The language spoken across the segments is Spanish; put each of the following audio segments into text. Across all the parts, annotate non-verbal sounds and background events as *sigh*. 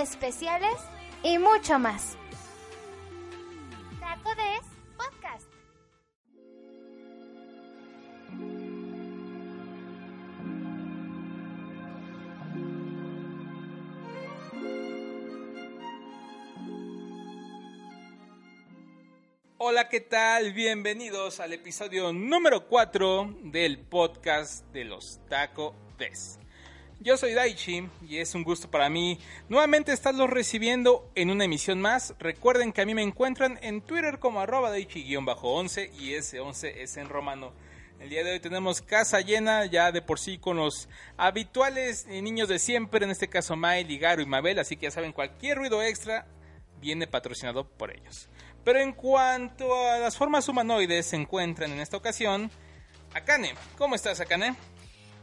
Especiales y mucho más. Taco Des Podcast. Hola, ¿qué tal? Bienvenidos al episodio número 4 del podcast de los Taco Des. Yo soy Daichi y es un gusto para mí nuevamente estarlos recibiendo en una emisión más. Recuerden que a mí me encuentran en Twitter como arroba Daichi-11 y ese 11 es en romano. El día de hoy tenemos casa llena ya de por sí con los habituales niños de siempre, en este caso Mai, Ligaro y Mabel, así que ya saben, cualquier ruido extra viene patrocinado por ellos. Pero en cuanto a las formas humanoides se encuentran en esta ocasión, Akane. ¿Cómo estás, Akane?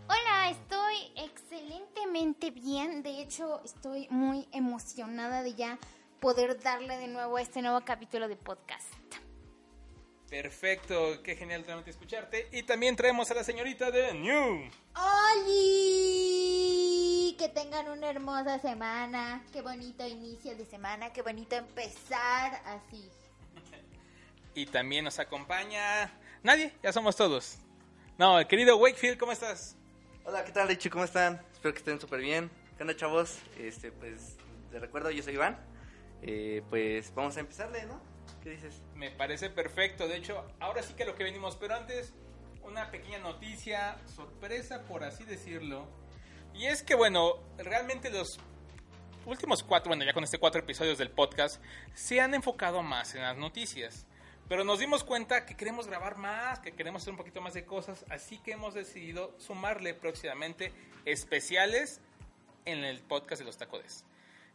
Hola, estoy excelentemente bien. De hecho, estoy muy emocionada de ya poder darle de nuevo a este nuevo capítulo de podcast. Perfecto, qué genial realmente escucharte. Y también traemos a la señorita de New. ¡Oli! Que tengan una hermosa semana. Qué bonito inicio de semana. Qué bonito empezar así. Y también nos acompaña nadie, ya somos todos. No, el querido Wakefield, ¿cómo estás? Hola, ¿qué tal, Richo? ¿Cómo están? Espero que estén súper bien. ¿Qué onda, chavos? Este, pues, de recuerdo, yo soy Iván. Eh, pues, vamos a empezarle, ¿no? ¿Qué dices? Me parece perfecto. De hecho, ahora sí que lo que venimos, pero antes, una pequeña noticia, sorpresa, por así decirlo. Y es que, bueno, realmente los últimos cuatro, bueno, ya con este cuatro episodios del podcast, se han enfocado más en las noticias. Pero nos dimos cuenta que queremos grabar más, que queremos hacer un poquito más de cosas, así que hemos decidido sumarle próximamente especiales en el podcast de los tacodes.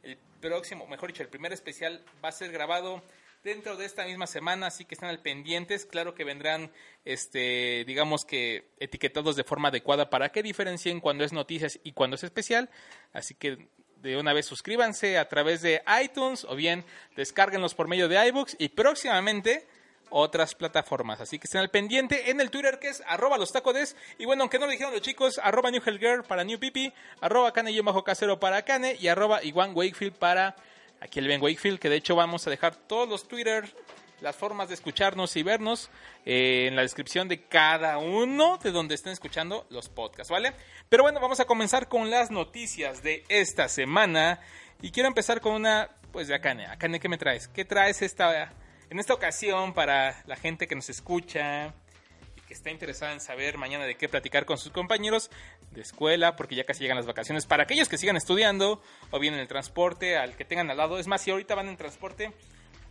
El próximo, mejor dicho, el primer especial va a ser grabado dentro de esta misma semana, así que están al pendientes. Claro que vendrán, este, digamos que etiquetados de forma adecuada para que diferencien cuando es noticias y cuando es especial. Así que de una vez suscríbanse a través de iTunes o bien descárguenlos por medio de iBooks y próximamente otras plataformas. Así que estén al pendiente en el Twitter que es arroba los tacodes. Y bueno, aunque no lo dijeron los chicos, arroba New Girl para New Pipi, arroba Kane y bajo casero para Kane y arroba Iwan Wakefield para aquí el Ben Wakefield, que de hecho vamos a dejar todos los Twitter, las formas de escucharnos y vernos eh, en la descripción de cada uno de donde estén escuchando los podcasts, ¿vale? Pero bueno, vamos a comenzar con las noticias de esta semana. Y quiero empezar con una, pues de Akane. Akane, ¿qué me traes? ¿Qué traes esta en esta ocasión, para la gente que nos escucha y que está interesada en saber mañana de qué platicar con sus compañeros de escuela, porque ya casi llegan las vacaciones, para aquellos que sigan estudiando o bien en el transporte, al que tengan al lado. Es más, si ahorita van en transporte,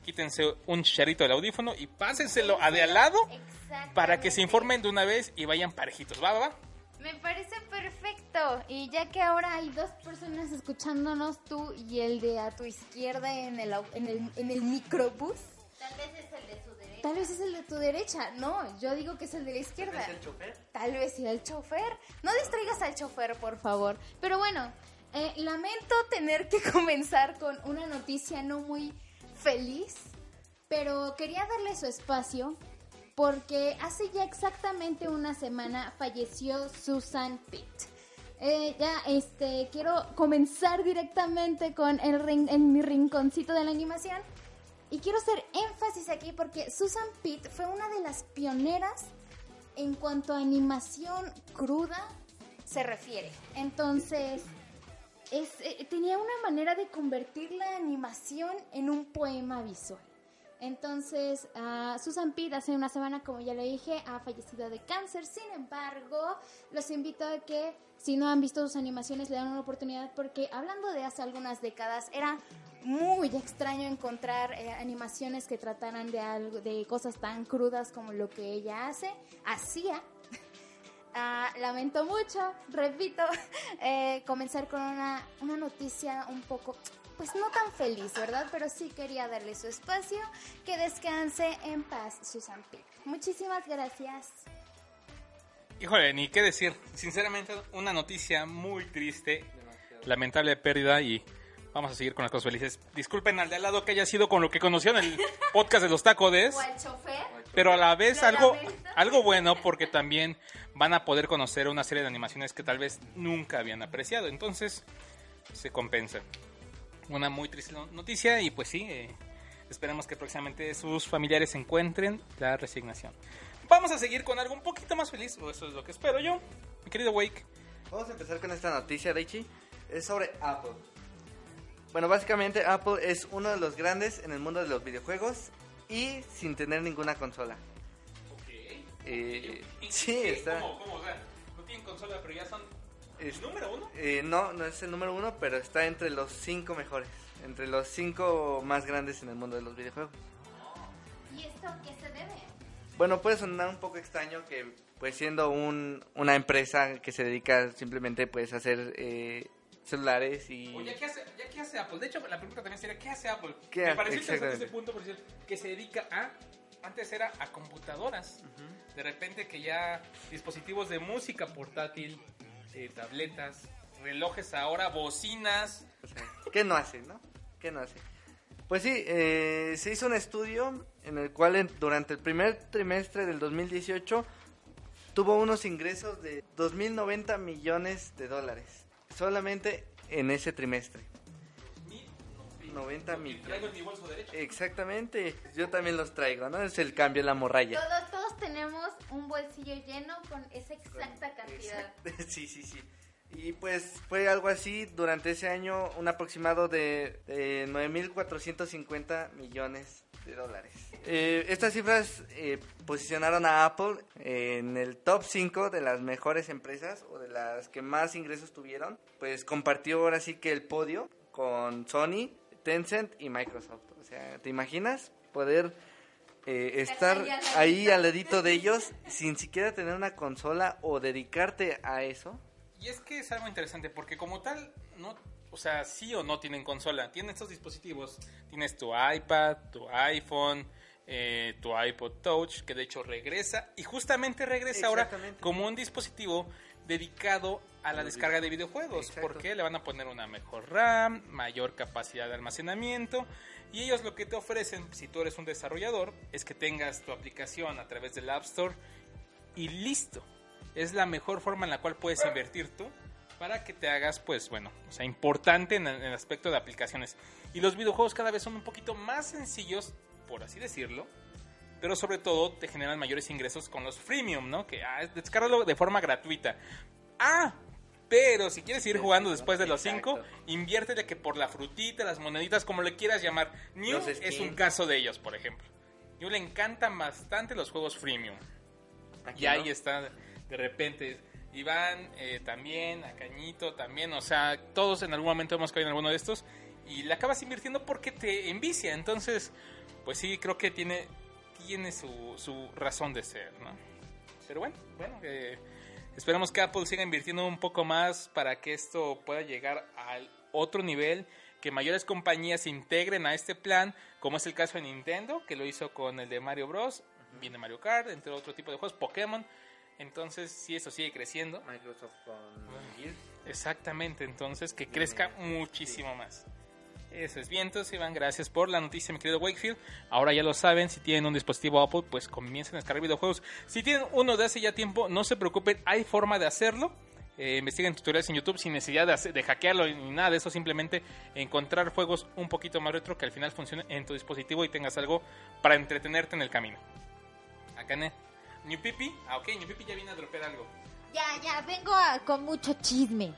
quítense un chicharito del audífono y pásenselo a de al lado para que se informen de una vez y vayan parejitos. ¿Va, va, va? Me parece perfecto. Y ya que ahora hay dos personas escuchándonos, tú y el de a tu izquierda en el, en el, en el microbús. Tal vez es el de su derecha. Tal vez es el de tu derecha. No, yo digo que es el de la izquierda. ¿Es el chofer? Tal vez sea el chofer. No distraigas al chofer, por favor. Pero bueno, eh, lamento tener que *laughs* comenzar con una noticia no muy feliz, pero quería darle su espacio porque hace ya exactamente una semana falleció Susan Pitt. Eh, ya, este, quiero comenzar directamente con el ring, en mi rinconcito de la animación. Y quiero hacer énfasis aquí porque Susan Pitt fue una de las pioneras en cuanto a animación cruda se refiere. Entonces, es, eh, tenía una manera de convertir la animación en un poema visual. Entonces, ah, Susan Pitt hace una semana, como ya le dije, ha fallecido de cáncer. Sin embargo, los invito a que, si no han visto sus animaciones, le dan una oportunidad porque hablando de hace algunas décadas, era muy extraño encontrar eh, animaciones que trataran de algo, de cosas tan crudas como lo que ella hace, hacía. *laughs* Ah, lamento mucho, repito, *laughs* eh, comenzar con una, una noticia un poco, pues no tan feliz, ¿verdad? Pero sí quería darle su espacio. Que descanse en paz, Susan Pitt. Muchísimas gracias. Híjole, ni qué decir. Sinceramente, una noticia muy triste, lamentable pérdida y vamos a seguir con las cosas felices. Disculpen al de al lado que haya sido con lo que conoció en el *laughs* podcast de los tacodes, O al chofer. pero a la vez algo, algo bueno porque también van a poder conocer una serie de animaciones que tal vez nunca habían apreciado. Entonces, se compensa. Una muy triste no- noticia y pues sí, eh, esperamos que próximamente sus familiares encuentren la resignación. Vamos a seguir con algo un poquito más feliz, o eso es lo que espero yo. Mi querido Wake, Vamos a empezar con esta noticia, Daichi. Es sobre Apple. Bueno, básicamente Apple es uno de los grandes en el mundo de los videojuegos y sin tener ninguna consola. Eh, sí, está. ¿Cómo, cómo? O sea, no tienen consola, pero ya son es- número uno. eh, no, no es el número uno, pero está entre los cinco mejores. Entre los cinco más grandes en el mundo de los videojuegos. ¿Y esto a qué se debe? Bueno, puede sonar un poco extraño que, pues, siendo un, una empresa que se dedica simplemente, pues, a hacer eh, celulares y... Oye, ¿qué hace, ya, ¿qué hace Apple? De hecho, la pregunta también sería, ¿qué hace Apple? ¿Qué Me pareció interesante ese punto, por decir, que se dedica a... Antes era a computadoras. De repente que ya dispositivos de música portátil, eh, tabletas, relojes ahora, bocinas. O sea, ¿Qué no hace, no? ¿Qué no hace? Pues sí, eh, se hizo un estudio en el cual en- durante el primer trimestre del 2018 tuvo unos ingresos de 2.090 millones de dólares. Solamente en ese trimestre. 90 Y traigo en millones. mi bolso derecho. Exactamente. Yo también los traigo, ¿no? Es el cambio en la morralla. Todos, todos tenemos un bolsillo lleno con esa exacta cantidad. *laughs* Sí, sí, sí. Y pues fue algo así durante ese año, un aproximado de, de 9.450 millones de dólares. Eh, estas cifras eh, posicionaron a Apple en el top 5 de las mejores empresas o de las que más ingresos tuvieron. Pues compartió ahora sí que el podio con Sony, Tencent y Microsoft. O sea, ¿te imaginas poder eh, estar ahí al ladito. ahí al ladito de *laughs* ellos sin siquiera tener una consola o dedicarte a eso? Y es que es algo interesante porque como tal, no, o sea, sí o no tienen consola, tienen estos dispositivos, tienes tu iPad, tu iPhone, eh, tu iPod Touch, que de hecho regresa y justamente regresa ahora como un dispositivo dedicado a la descarga de videojuegos, Exacto. porque le van a poner una mejor RAM, mayor capacidad de almacenamiento y ellos lo que te ofrecen, si tú eres un desarrollador, es que tengas tu aplicación a través del App Store y listo. Es la mejor forma en la cual puedes invertir tú para que te hagas, pues bueno, o sea, importante en el, aspecto de aplicaciones. Y los videojuegos cada vez son un poquito más sencillos, por así decirlo, pero sobre todo te generan mayores ingresos con los freemium, ¿no? Que ah, descárgalo de forma gratuita. Ah, pero si quieres seguir jugando después de los 5, Exacto. inviértele que por la frutita, las moneditas, como le quieras llamar. New es un caso de ellos, por ejemplo. New le encantan bastante los juegos freemium. Aquí Y ahí no. está, de repente, Iván eh, también, a Cañito también, o sea, todos en algún momento hemos caído en alguno de estos y le acabas invirtiendo porque te envicia, entonces, pues sí, creo que tiene, tiene su, su razón de ser, ¿no? Pero bueno, bueno, eh, esperemos que Apple siga invirtiendo un poco más para que esto pueda llegar al otro nivel, que mayores compañías se integren a este plan, como es el caso de Nintendo, que lo hizo con el de Mario Bros, viene Mario Kart, entre otro tipo de juegos, Pokémon. Entonces, si eso sigue creciendo, Microsoft con exactamente, entonces que crezca muchísimo más. Eso es vientos, Iván, gracias por la noticia, mi querido Wakefield. Ahora ya lo saben, si tienen un dispositivo Apple, pues comiencen a descargar videojuegos. Si tienen uno de hace ya tiempo, no se preocupen, hay forma de hacerlo. Eh, investiguen tutoriales en YouTube sin necesidad de, hacer- de hackearlo ni nada de eso, simplemente encontrar juegos un poquito más retro que al final funcionen en tu dispositivo y tengas algo para entretenerte en el camino. Acá, ¿ne? New Pipi, ah, ok, New Pipi ya viene a dropear algo. Ya, ya, vengo a- con mucho chisme.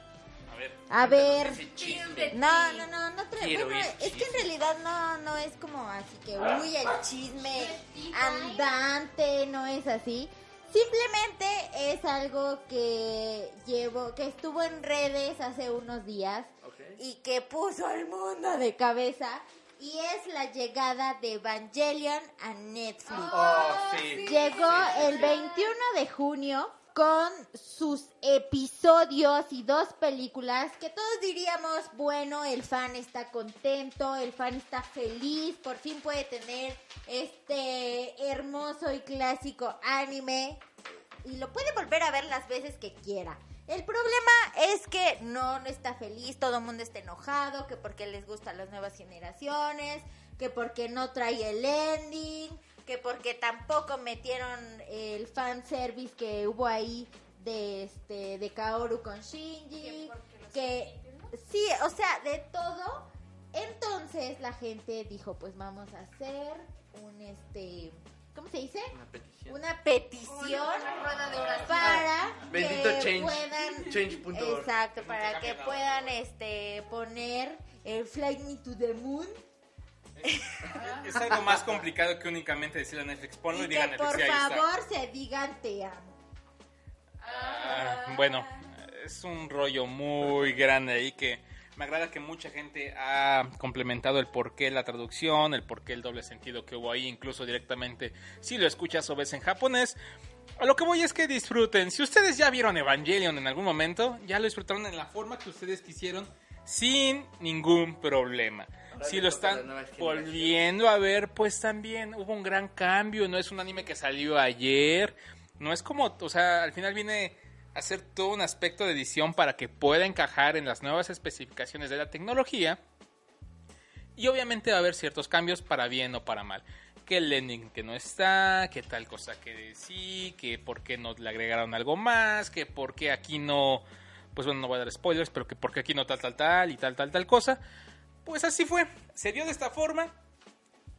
A ver. A ver. No, no, no, no Quiero bueno, es que en realidad no, no es como así que, uy, el chisme andante, no es así. Simplemente es algo que llevo, que estuvo en redes hace unos días Ok. y que puso al mundo de cabeza. Y es la llegada de Evangelion a Netflix. Oh, sí. Llegó el 21 de junio con sus episodios y dos películas que todos diríamos, bueno, el fan está contento, el fan está feliz, por fin puede tener este hermoso y clásico anime y lo puede volver a ver las veces que quiera. El problema es que no, no está feliz, todo el mundo está enojado, que porque les gustan las nuevas generaciones, que porque no trae el ending, que porque tampoco metieron el fan service que hubo ahí de este de Kaoru con Shinji, que sí, o sea, de todo. Entonces la gente dijo, pues vamos a hacer un este, ¿cómo se dice? Una petición. Una petición para Bendito que change. puedan. Exacto, para que puedan este poner el Fly Me to the Moon Es algo más complicado que únicamente decirle a Netflix, ponlo y, y diga que Netflix, por favor se digan te amo. Ah, bueno, es un rollo muy grande ahí que me agrada que mucha gente ha complementado el porqué la traducción, el porqué el doble sentido que hubo ahí, incluso directamente si lo escuchas o ves en japonés. A lo que voy es que disfruten. Si ustedes ya vieron Evangelion en algún momento, ya lo disfrutaron en la forma que ustedes quisieron, sin ningún problema. Ahora Si lo están volviendo a ver, pues también hubo un gran cambio. No es un anime que salió ayer. No es como, o sea, al final viene hacer todo un aspecto de edición para que pueda encajar en las nuevas especificaciones de la tecnología. Y obviamente va a haber ciertos cambios para bien o para mal. Que el ending que no está, que tal cosa que sí, que por qué no le agregaron algo más, que por qué aquí no, pues bueno, no voy a dar spoilers, pero que por qué aquí no tal, tal, tal y tal, tal, tal cosa. Pues así fue, se dio de esta forma.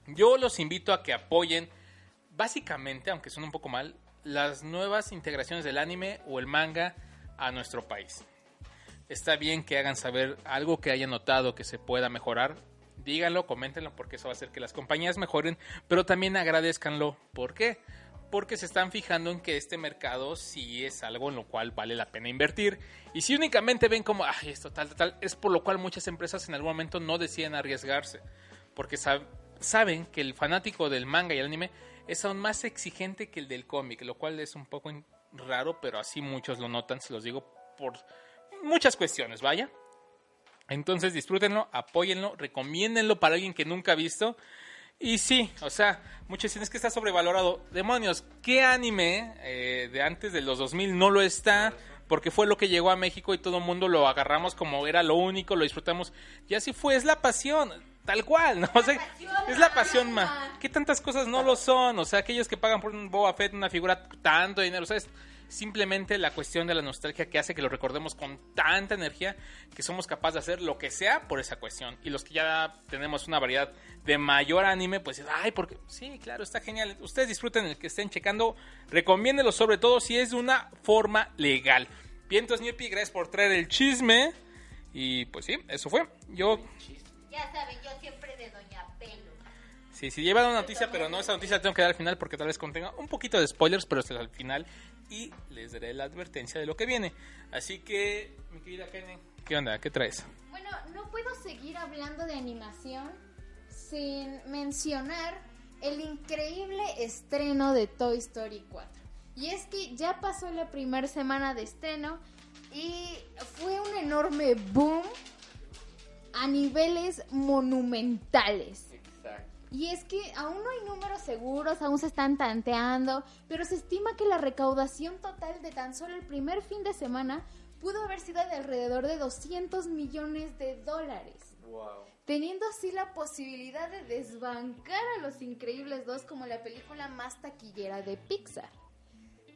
Yo los invito a que apoyen, básicamente, aunque suene un poco mal, las nuevas integraciones del anime o el manga a nuestro país. Está bien que hagan saber algo que hayan notado que se pueda mejorar. Díganlo, coméntenlo porque eso va a hacer que las compañías mejoren, pero también agradezcanlo. ¿Por qué? Porque se están fijando en que este mercado sí es algo en lo cual vale la pena invertir. Y si únicamente ven como, ay, esto tal, tal, es por lo cual muchas empresas en algún momento no deciden arriesgarse. Porque sab- saben que el fanático del manga y el anime es aún más exigente que el del cómic, lo cual es un poco raro, pero así muchos lo notan, se los digo por muchas cuestiones, vaya. Entonces disfrútenlo, apóyenlo, recomiéndenlo para alguien que nunca ha visto. Y sí, o sea, muchos dicen es que está sobrevalorado. Demonios, ¿qué anime eh, de antes de los 2000 no lo está? Porque fue lo que llegó a México y todo el mundo lo agarramos como era lo único, lo disfrutamos. Y así fue, es la pasión, tal cual, ¿no? O sea, es la pasión, ma. ¿Qué tantas cosas no lo son? O sea, aquellos que pagan por un Boba Fett, una figura, tanto dinero, o sea, es simplemente la cuestión de la nostalgia que hace que lo recordemos con tanta energía que somos capaces de hacer lo que sea por esa cuestión. Y los que ya tenemos una variedad de mayor anime, pues, ay, porque sí, claro, está genial. Ustedes disfruten el que estén checando, recomiéndelo sobre todo si es de una forma legal. Vientos Newpie, gracias por traer el chisme. Y pues sí, eso fue. Yo Ya saben, yo siempre de Doña Pelo. Sí, sí, lleva una noticia, pero no, esa noticia la tengo que dar al final porque tal vez contenga un poquito de spoilers, pero es al final y les daré la advertencia de lo que viene. Así que, mi querida Kenen, ¿qué onda? ¿Qué traes? Bueno, no puedo seguir hablando de animación sin mencionar el increíble estreno de Toy Story 4. Y es que ya pasó la primera semana de estreno y fue un enorme boom a niveles monumentales. Exacto. Y es que aún no hay números seguros, aún se están tanteando, pero se estima que la recaudación total de tan solo el primer fin de semana pudo haber sido de alrededor de 200 millones de dólares, Wow. teniendo así la posibilidad de desbancar a Los Increíbles 2 como la película más taquillera de Pixar.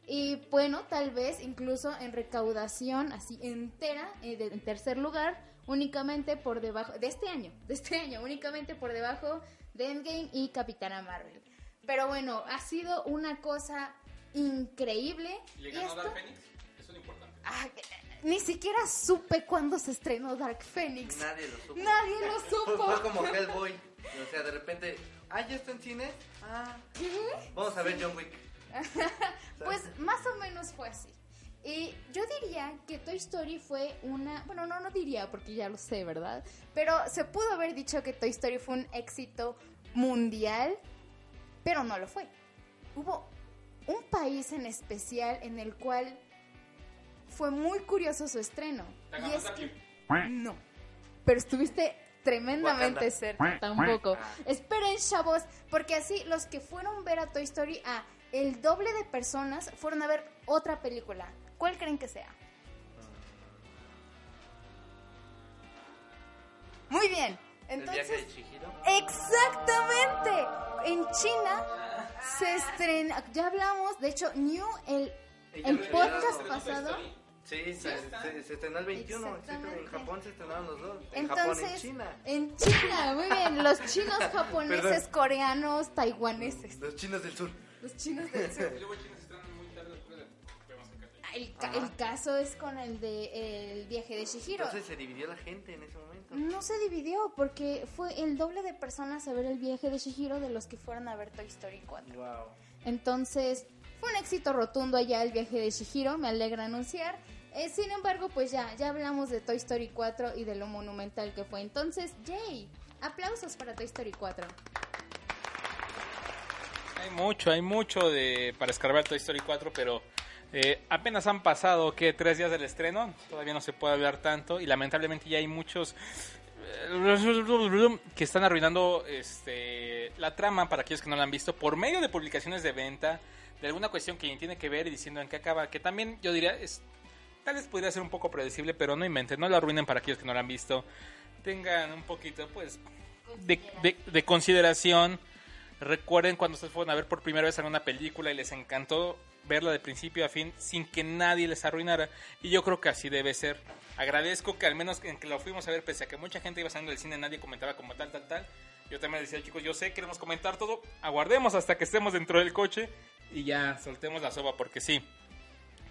Y bueno, tal vez incluso en recaudación así entera, eh, en tercer lugar, únicamente por debajo, de este año, de este año, únicamente por debajo de Endgame y Capitana Marvel. Pero bueno, ha sido una cosa increíble. ¿Le y ganó esto- Dark Phoenix? Eso es lo importante. Ah, ni siquiera supe cuándo se estrenó Dark Phoenix. Nadie lo supo. Nadie lo *laughs* Fue, supo. fue como Hellboy. O sea, de repente, ah, ya está en cine. Ah, vamos a ver John Wick. *laughs* Pues más o menos fue así. Y yo diría que Toy Story fue una, bueno, no, no diría porque ya lo sé, ¿verdad? Pero se pudo haber dicho que Toy Story fue un éxito mundial, pero no lo fue. Hubo un país en especial en el cual fue muy curioso su estreno. Y es que... No. Pero estuviste tremendamente Wakanda. cerca. Tampoco. Esperen, chavos, porque así los que fueron a ver a Toy Story a el doble de personas fueron a ver otra película. ¿Cuál creen que sea? Muy bien. El viaje Entonces, de Chihiro. exactamente. En China se estrena, ya hablamos, de hecho, New el el podcast pasado. Sí, se, se- se estrenó el 21. exacto, En. Japón se estrenaron los dos. En Japón, en Entonces, China. en China, muy bien, los chinos, *laughs* japoneses, coreanos, taiwaneses, Los chinos del sur. los chinos del sur. *laughs* El, ca- el caso es con el de el viaje de Shihiro. Entonces se dividió la gente en ese momento. No se dividió porque fue el doble de personas a ver el viaje de Shihiro de los que fueron a ver Toy Story 4. Wow. Entonces, fue un éxito rotundo allá el viaje de Shihiro, me alegra anunciar. Eh, sin embargo, pues ya, ya hablamos de Toy Story 4 y de lo monumental que fue. Entonces, Jay, aplausos para Toy Story 4. Hay mucho, hay mucho de para escarbar Toy Story 4, pero eh, apenas han pasado, ¿qué? Tres días del estreno. Todavía no se puede hablar tanto y lamentablemente ya hay muchos eh, que están arruinando este, la trama para aquellos que no la han visto por medio de publicaciones de venta, de alguna cuestión que tiene que ver y diciendo en qué acaba, que también yo diría es tal vez podría ser un poco predecible, pero no inventen, no la arruinen para aquellos que no la han visto. Tengan un poquito, pues, de consideración. Recuerden cuando ustedes fueron a ver por primera vez alguna película y les encantó verla de principio a fin sin que nadie les arruinara. Y yo creo que así debe ser. Agradezco que al menos en que lo fuimos a ver, pese a que mucha gente iba saliendo del cine, nadie comentaba como tal, tal, tal. Yo también decía, chicos, yo sé, queremos comentar todo. Aguardemos hasta que estemos dentro del coche y ya soltemos la soba, porque sí,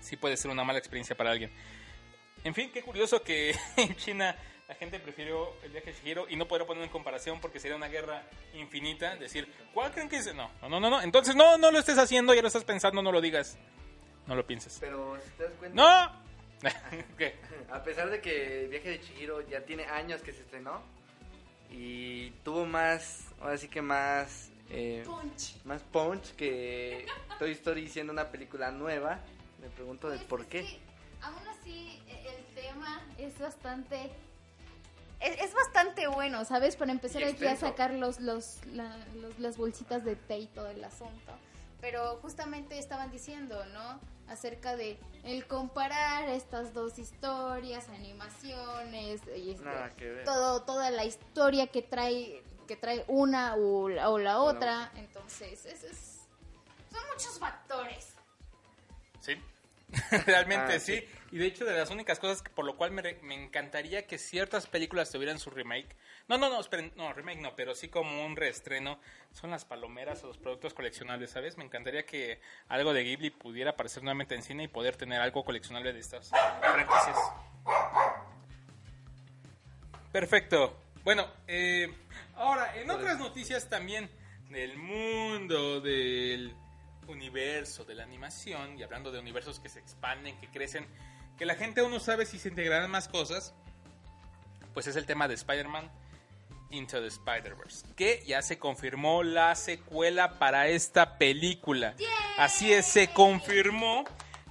sí puede ser una mala experiencia para alguien. En fin, qué curioso que *laughs* en China la gente prefirió el viaje de Shihiro y no podrá poner en comparación porque sería una guerra infinita. Decir, ¿cuál creen que es? No, no, no, no. Entonces, no, no lo estés haciendo, ya lo estás pensando, no lo digas. No lo pienses. Pero si te das cuenta, ¡No! *laughs* *laughs* ¿Qué? a pesar de que el viaje de Chihiro ya tiene años que se estrenó y tuvo más, ahora sí que más, eh, más punch que Toy Story siendo una película nueva, me pregunto de Pues por qué. que, aún así, e- el tema es bastante. Es, es bastante bueno, ¿sabes? Para empezar aquí a sacar los, los, la- los- las bolsitas de té y todo el asunto. Pero justamente estaban diciendo, ¿no? Acerca de el comparar estas dos historias, animaciones, y este, Nada que ver. todo, toda la historia que trae que trae una o la, o la O la otra. Entonces, es, es- son muchos factores. Sí. *laughs* Realmente Ah, sí. sí. Y de hecho, de las únicas cosas que- por lo cual me, re- me encantaría que ciertas películas tuvieran su remake. No, no, no, no, remake no, pero sí como un reestreno. Son las palomeras o los productos coleccionables, ¿sabes? Me encantaría que algo de Ghibli pudiera aparecer nuevamente en cine y poder tener algo coleccionable de estas franquicias. Perfecto. Bueno, eh, ahora, en otras noticias también del mundo del universo de la animación, y hablando de universos que se expanden, que crecen, que la gente aún no sabe si se integrarán más cosas, pues es el tema de Spider-Man Into the Spider-Verse, que ya se confirmó la secuela para esta película. Así es, se confirmó.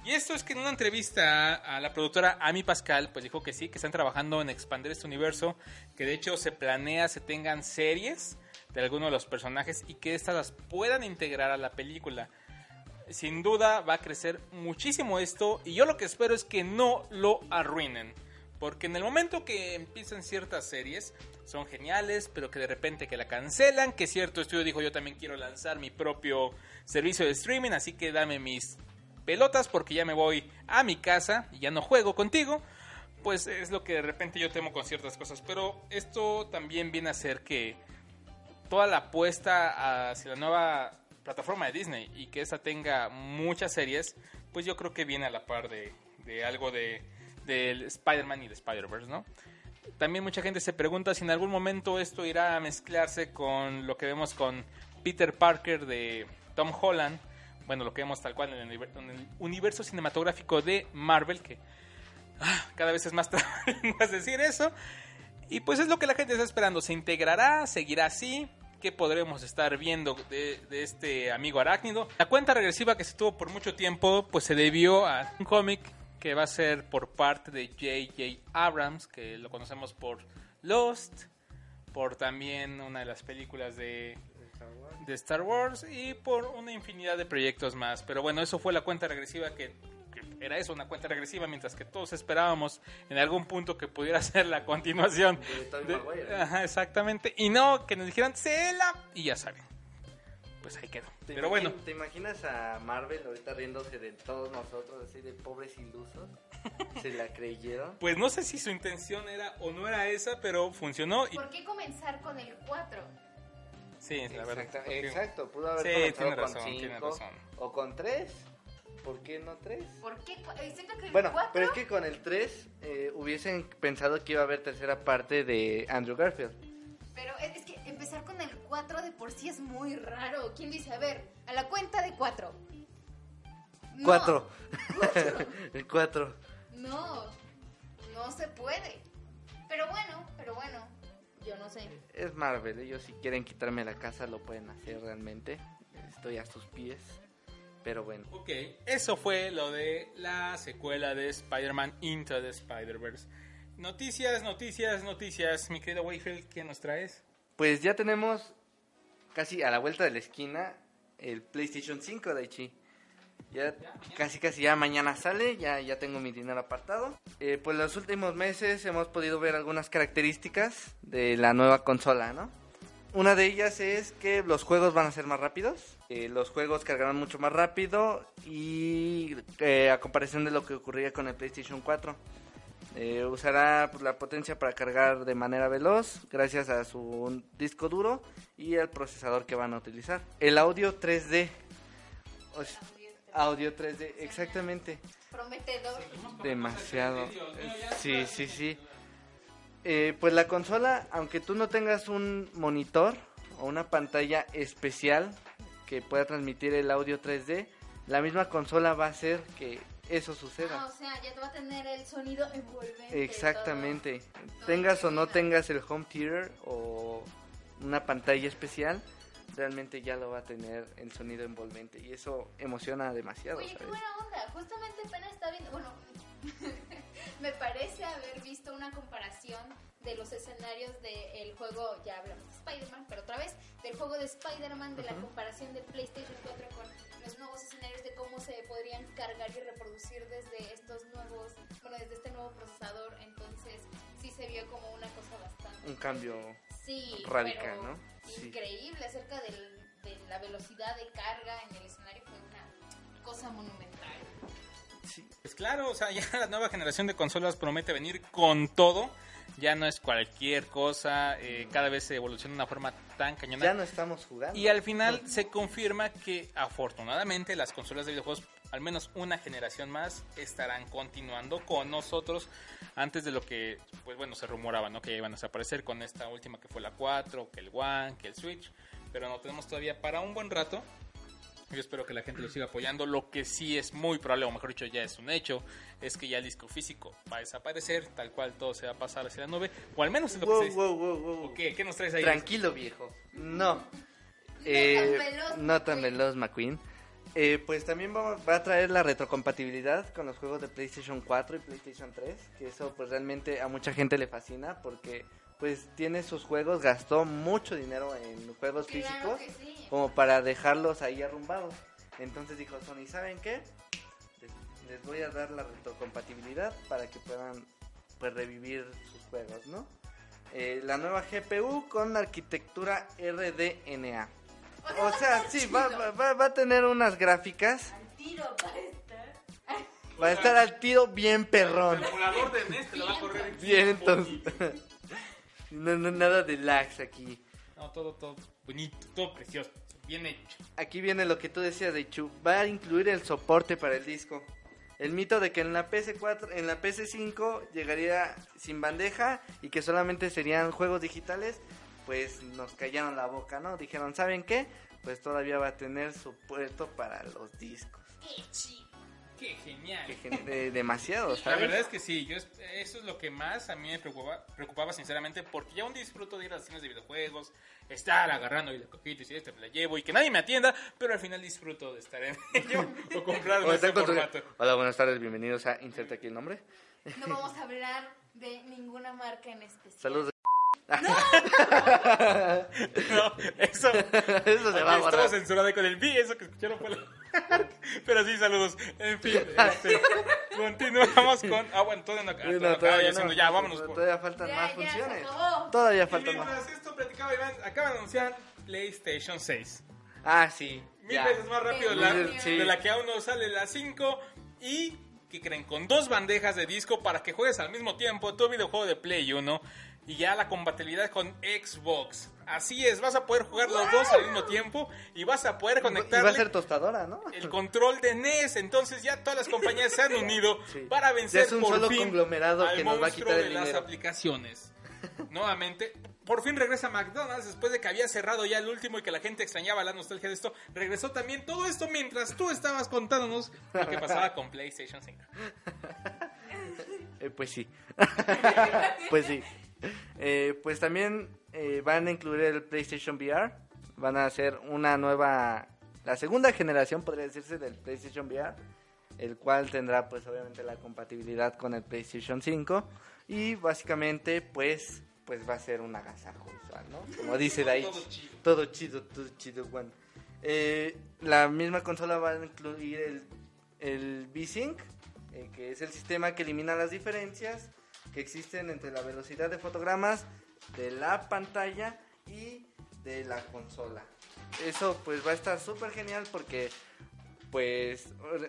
Y esto es que en una entrevista a, a la productora Amy Pascal, pues dijo que sí, que están trabajando en expandir este universo, que de hecho se planea se tengan series de algunos de los personajes y que estas las puedan integrar a la película. Sin duda va a crecer muchísimo esto y yo lo que espero es que no lo arruinen. Porque en el momento que empiezan ciertas series son geniales, pero que de repente que la cancelan, que cierto estudio dijo yo también quiero lanzar mi propio servicio de streaming, así que dame mis pelotas porque ya me voy a mi casa y ya no juego contigo. Pues es lo que de repente yo temo con ciertas cosas. Pero esto también viene a ser que toda la apuesta hacia la nueva plataforma de Disney y que esa tenga muchas series, pues yo creo que viene a la par de, algo de Spider-Man y de Spider-Verse, ¿no? También mucha gente se pregunta si en algún momento esto irá a mezclarse con lo que vemos con Peter Parker de Tom Holland, bueno, lo que vemos tal cual en el, en el universo cinematográfico de Marvel, que ah, cada vez es más *laughs* más decir eso. Y pues es lo que la gente está esperando. ¿Se integrará? ¿Seguirá así? ¿Qué podremos estar viendo de, de este amigo arácnido? La cuenta regresiva que se tuvo por mucho tiempo, pues se debió a un cómic que va a ser por parte de J.J. Abrams, que lo conocemos por Lost, por también una de las películas de de Star Wars y por una infinidad de proyectos más. Pero bueno, eso fue la cuenta regresiva que, que era eso, una cuenta regresiva, mientras que todos esperábamos en algún punto que pudiera *laughs* ser la continuación. De Maguire. ajá, exactamente. Y no, que nos dijeran, ¡Cela! Y ya saben. Pues ahí quedó. ¿Te Pero bueno, ¿Te imaginas a Marvel ahorita riéndose de todos nosotros, así de pobres ilusos? *laughs* ¿Se la creyeron? pues no sé si su intención era o no era esa, pero funcionó. Y, ¿Por qué comenzar con el 4? sí, la verdad. Exacta- porque- exacto, pudo haber Sí, comenzado tiene con razón, tiene cinco razón. o con tres. ¿Por qué no tres? ¿Por qué? eh, Siento que el Bueno, 4... pero es que con el 3 hubiesen pensado que iba a haber tercera parte de Andrew Garfield. Pero es que empezar con el 4 de por sí es muy raro. ¿Quién dice? A ver, a la cuenta de 4. 4. *laughs* el 4. No, no se puede. Pero bueno, pero bueno, yo no sé. Es Marvel, ellos si quieren quitarme la casa lo pueden hacer realmente. Estoy a sus pies. Pero bueno. Ok, eso fue lo de la secuela de Spider-Man Into the Spider-Verse. Noticias, noticias, noticias. Mi querido Wayfield, ¿qué nos traes? Pues ya tenemos casi a la vuelta de la esquina el PlayStation 5 de Ichi. Ya casi casi ya mañana sale, ya, ya tengo mi dinero apartado. Eh, pues los últimos meses hemos podido ver algunas características de la nueva consola, ¿no? Una de ellas es que los juegos van a ser más rápidos. eh, los juegos cargarán mucho más rápido y eh, a comparación de lo que ocurría con el PlayStation 4. Eh, usará pues, la potencia para cargar de manera veloz gracias a su disco duro y al procesador que van a utilizar. El audio 3D. o sea, audio 3D, exactamente. Prometedor. Demasiado. Sí, sí, sí. Eh, pues la consola, aunque tú no tengas un monitor o una pantalla especial que pueda transmitir el audio 3D, la misma consola va a hacer que eso suceda. Ah, o sea, ya te va a tener el sonido envolvente. Exactamente. todo. Tengas o no tengas el home theater o una pantalla especial, realmente ya lo va a tener el sonido envolvente y eso emociona demasiado. Oye, qué ¿sabes? buena onda. Justamente apenas está viendo. Bueno, *laughs* me parece haber visto una comparación de los escenarios del juego. Ya hablamos de Spider-Man, pero otra vez, del juego de Spider-Man, de la comparación de PlayStation 4 con los nuevos escenarios, de cómo se podrían cargar y reproducir desde estos nuevos. Bueno, desde este nuevo procesador. Entonces, sí se vio como una cosa bastante. Un cambio Sí, radical, ¿no? Sí. Increíble acerca del- de la velocidad de carga en el escenario fue una cosa monumental. Sí. Pues claro, o sea, *laughs* ya la nueva generación de consolas promete venir con todo. Ya no es cualquier cosa, eh, cada vez se evoluciona de una forma tan cañona. Ya no estamos jugando. Y al final se confirma que afortunadamente las consolas de videojuegos, al menos una generación más, estarán continuando con nosotros antes de lo que, pues bueno, se rumoraba, ¿no? Que iban a desaparecer con esta última que fue la 4, que el One, que el Switch, pero no tenemos todavía para un buen rato. Yo espero que la gente lo siga apoyando. Lo que sí es muy probable, o mejor dicho, ya es un hecho, es que ya el disco físico va a desaparecer, tal cual todo se va a pasar hacia la nube, o al menos es lo que se wow, wow, wow. ¿O qué? ¿Qué nos traes ahí? Tranquilo, viejo. No. tan Eh, veloz, no tan McQueen. veloz, McQueen. Eh, pues también va, va a traer la retrocompatibilidad con los juegos de PlayStation 4 y PlayStation 3, que eso pues realmente a mucha gente le fascina porque pues tiene sus juegos, gastó mucho dinero en juegos Claro físicos sí. como para dejarlos ahí arrumbados. Entonces dijo Sony, ¿saben qué? Les, les voy a dar la retrocompatibilidad para que puedan pues revivir sus juegos, ¿no? Eh, la nueva GPU con arquitectura RDNA. O sea, sí, va, va- va- va a tener unas gráficas. Tiro va a estar. Va a estar al tiro bien perrón. El emulador de NES te lo va a correr en Bien, entonces. No, no, nada de lags aquí. No, todo, todo bonito, todo precioso, bien hecho. Aquí viene lo que tú decías de Chu. Va a incluir el soporte para el disco. El mito de que en la PS4, en la PS5 llegaría sin bandeja y que solamente serían juegos digitales, pues nos callaron la boca, ¿no? Dijeron, ¿saben qué? pues todavía va a tener su puerto para los discos. Qué genial. Que gen- eh, demasiado, La ¿sabes? verdad es que sí, yo es- eso es lo que más a mí me preocupaba, preocupaba sinceramente, porque ya un disfruto de ir a las tiendas de videojuegos, estar agarrando y la cojita y si este me la llevo y que nadie me atienda, pero al final disfruto de estar en *laughs* ello o comprar en su- formato. Hola, buenas tardes, bienvenidos a Inserte aquí el nombre. No vamos a hablar de ninguna marca en especial. Saludos. No, *laughs* eso, *laughs* Eso se va a borrar. censurado ahí con el vi, eso que escucharon fue la... *laughs* Pero sí, saludos. En fin, *laughs* este, continuamos con... Ah, bueno, todavía no, No, todavía no, todavía diciendo, no. ya, vámonos. por- Todavía faltan Ya, más ya, funciones. Todavía Y faltan más. mientras esto platicaba Iván, acaba de anunciar PlayStation 6. Ah, sí. Mil ya. veces más rápido de la, Sí. de la que aún no sale la 5 y que creen con dos bandejas de disco para que juegues al mismo tiempo tu videojuego de Play 1 y ya la compatibilidad con Xbox. Así es, vas a poder jugar los dos al mismo tiempo y vas a poder Y va a conectar ser tostadora, ¿no? el control de NES. Entonces ya todas las compañías se han *laughs* unido Sí. para vencer Ya es un por solo fin conglomerado al que nos va a quitar el de las aplicaciones. *laughs* Nuevamente, por fin regresa McDonald's después de que había cerrado ya el último y que la gente extrañaba la nostalgia de esto. Regresó también todo esto mientras tú estabas contándonos lo que pasaba con PlayStation 5. *laughs* Eh, pues sí. pues sí. Eh, pues también eh, van a incluir el PlayStation VR. Van a hacer una nueva, la segunda generación, podría decirse, del PlayStation VR. El cual tendrá, pues, obviamente, la compatibilidad con el PlayStation 5. Y básicamente, pues, pues va a ser un agasajo visual, ¿no? Como dice Daichi. Todo chido. Todo chido, todo chido, Juan. Eh, la misma consola va a incluir el, el V-Sync, eh, que es el sistema que elimina las diferencias que existen entre la velocidad de fotogramas de la pantalla y de la consola. Eso pues va a estar súper genial porque pues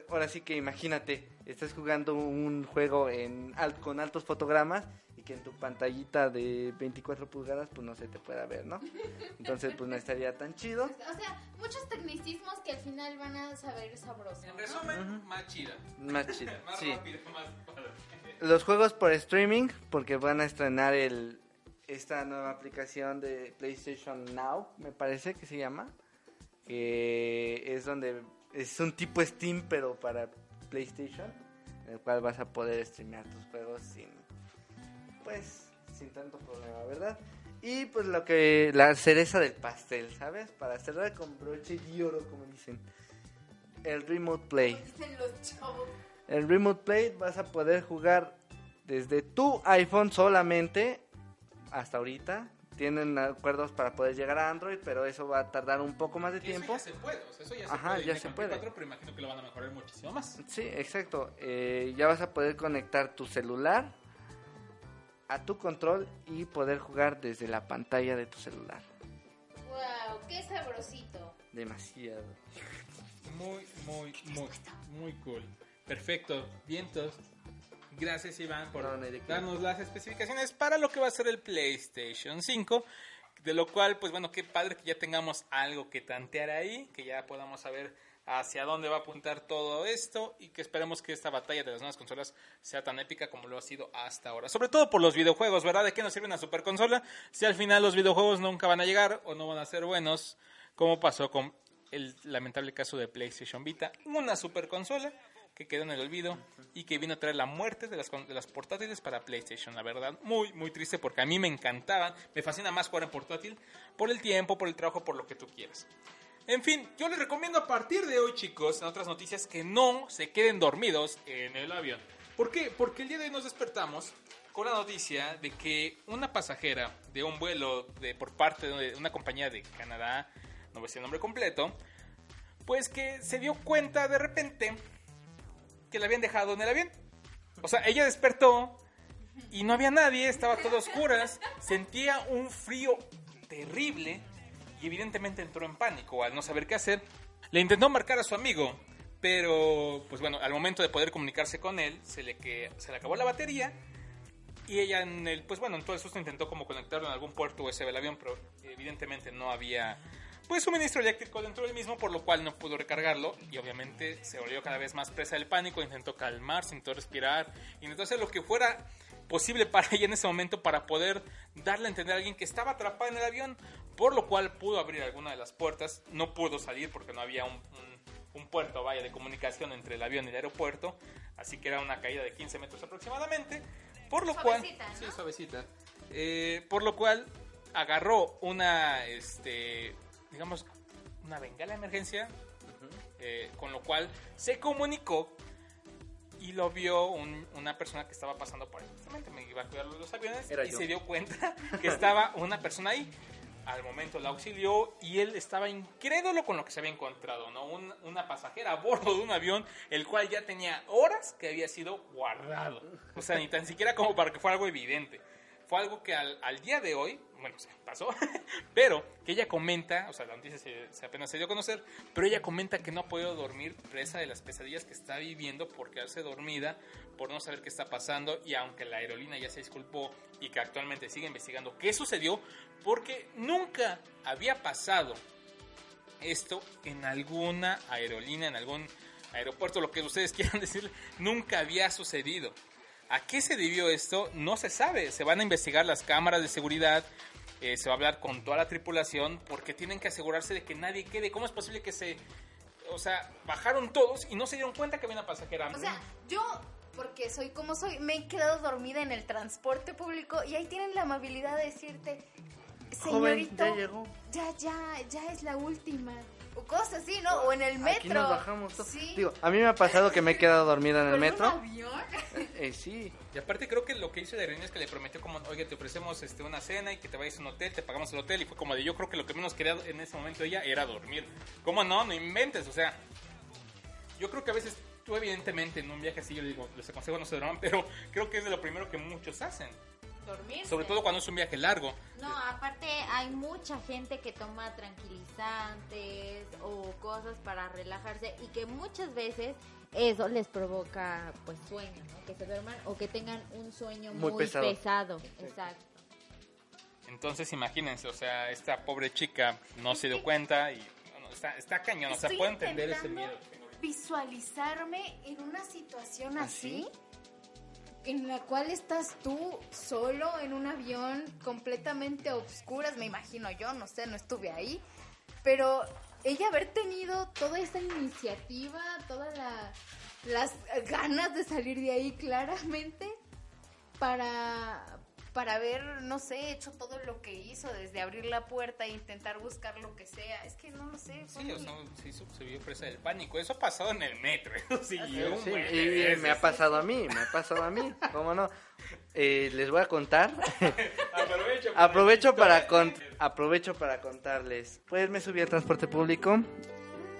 ahora- sí que imagínate, estás jugando un juego con altos fotogramas que en tu pantallita de 24 pulgadas pues no se te pueda ver, ¿no? Entonces pues no estaría tan chido. *laughs* O sea, muchos tecnicismos que al final van a saber sabroso. En ¿no? resumen, más chida. Más chido, *laughs* Más sí. rápido, más padre. Los juegos por streaming, porque van a estrenar el esta nueva aplicación de PlayStation Now, me parece que se llama, que es donde es un tipo Steam pero para PlayStation, en el cual vas a poder streamear tus juegos sin pues sin tanto problema, ¿verdad? Y pues lo que la cereza del pastel, ¿sabes? Para cerrar con broche de oro, como dicen. El Remote Play. *laughs* Dicen los chavos. El Remote Play vas a poder jugar desde tu iPhone solamente hasta ahorita. Tienen acuerdos para poder llegar a Android, pero eso va a tardar un poco más de Que Eso tiempo. ya se puede, o sea, eso ya se Ajá, puede. ya se puede. 4, pero imagino que lo van a mejorar muchísimo más. Sí, exacto. Eh, ya vas a poder conectar tu celular a tu control y poder jugar desde la pantalla de tu celular. Wow, qué sabrosito. Demasiado. Muy, muy, muy, muy cool. Perfecto. Vientos. Gracias, Iván, por No, no darnos las especificaciones para lo que va a ser el PlayStation 5. De lo cual, pues bueno, qué padre que ya tengamos algo que tantear ahí, que ya podamos saber hacia dónde va a apuntar todo esto y que esperemos que esta batalla de las nuevas consolas sea tan épica como lo ha sido hasta ahora. Sobre todo por los videojuegos, ¿verdad? ¿De qué nos sirve una super consola si al final los videojuegos nunca van a llegar o no van a ser buenos, como pasó con el lamentable caso de PlayStation Vita, una super consola que quedó en el olvido y que vino a traer la muerte de las, de las portátiles para PlayStation, la verdad. Muy, muy triste porque a mí me encantaban, me fascina más jugar en portátil por el tiempo, por el trabajo, por lo que tú quieras. En fin, yo les recomiendo a partir de hoy, chicos, en otras noticias, que no se queden dormidos en el avión. ¿Por qué? Porque el día de hoy nos despertamos con la noticia de que una pasajera de un vuelo de, por parte de una compañía de Canadá, no voy a el nombre completo, pues que se dio cuenta de repente que la habían dejado en el avión. O sea, ella despertó y no había nadie, estaba todo a oscuras, sentía un frío terrible y evidentemente entró en pánico al no saber qué hacer. Le intentó marcar a su amigo, pero pues bueno, al momento de poder comunicarse con él, se le, que, se le acabó la batería y ella en el, pues bueno, en todo el susto intentó como conectarlo en algún puerto USB del avión, pero evidentemente no había pues suministro eléctrico dentro del mismo, por lo cual no pudo recargarlo y obviamente se volvió cada vez más presa del pánico, intentó calmarse, intentó respirar, intentó hacer lo que fuera posible para ella en ese momento para poder darle a entender a alguien que estaba atrapada en el avión, por lo cual pudo abrir alguna de las puertas, no pudo salir porque no había un, un- un puerto, vaya, de comunicación entre el avión y el aeropuerto, así que era una caída de 15 metros aproximadamente, por lo Suavecita, cual... ¿no? Sí, suavecita. Eh, por lo cual agarró una, este, digamos, una bengala de emergencia, eh, con lo cual se comunicó y lo vio un- una persona que estaba pasando por ahí. Justamente me iba a cuidar los aviones Era y yo. se dio cuenta *laughs* que estaba una persona ahí. Al momento la auxilió y él estaba incrédulo con lo que se había encontrado, ¿no? Un- una pasajera a bordo de un avión, el cual ya tenía horas que había sido guardado. O sea, ni tan siquiera como para que fuera algo evidente. Fue algo que al, día de hoy, bueno, se pasó, *laughs* pero que ella comenta, o sea, la noticia se, se apenas se dio a conocer, pero ella comenta que no ha podido dormir presa de las pesadillas que está viviendo por quedarse dormida, por no saber qué está pasando y aunque la aerolínea ya se disculpó y que actualmente sigue investigando qué sucedió, porque nunca había pasado esto en alguna aerolínea, en algún aeropuerto, lo que ustedes *laughs* quieran decir, nunca había sucedido. ¿A qué se debió esto? No se sabe. Se van a investigar las cámaras de seguridad, eh, se va a hablar con toda la tripulación, porque tienen que asegurarse de que nadie quede. ¿Cómo es posible que se... O sea, bajaron todos y no se dieron cuenta que había una pasajera? O sea, yo, porque soy como soy, me he quedado dormida en el transporte público y ahí tienen la amabilidad de decirte, Joven, señorito, ya llegó. ya, ya, ya es la última. Cosas así, ¿no? O en el metro. Aquí nos bajamos. todos. Sí. Digo, a mí me ha pasado que me he quedado dormida en el ¿Con metro. un avión? *laughs* Eh, sí. Y aparte creo que lo que hizo la aerolínea es que le prometió como, oye, te ofrecemos este, una cena y que te vayas a un hotel, te pagamos el hotel. Y fue como de, yo creo que lo que menos quería en ese momento ella era dormir. ¿Cómo no? No inventes, o sea, yo creo que a veces tú evidentemente en un viaje así, yo les digo, les aconsejo no se duerman, *laughs* pero creo que es de lo primero que muchos hacen. Dormirse. Sobre todo cuando es un viaje largo. No, aparte hay mucha gente que toma tranquilizantes o cosas para relajarse y que muchas veces eso les provoca pues sueño, ¿no? Que se duerman o que tengan un sueño Muy muy, pesado. pesado. Exacto. Entonces imagínense, o sea, esta pobre chica no se dio cuenta y bueno, está, está cañón, o sea, puedo entender ese miedo. Visualizarme en una situación ¿Así? así, en la cual estás tú solo en un avión completamente a obscuras, me imagino yo, no sé, no estuve ahí, pero ella haber tenido toda esta iniciativa, todas la- las ganas de salir de ahí claramente para para haber, no sé, hecho todo lo que hizo, desde abrir la puerta e intentar buscar lo que sea. Es que no lo sé. Sí, o sea, sí, se vio presa del pánico. Eso ha pasado en el metro. *laughs* Eso sí, un Sí, y veces. me ha pasado a mí, me ha pasado a mí, ¿cómo no? Eh, les voy a contar. Aprovecho, *laughs* aprovecho para con- aprovecho para contarles. Pues me subí al transporte público,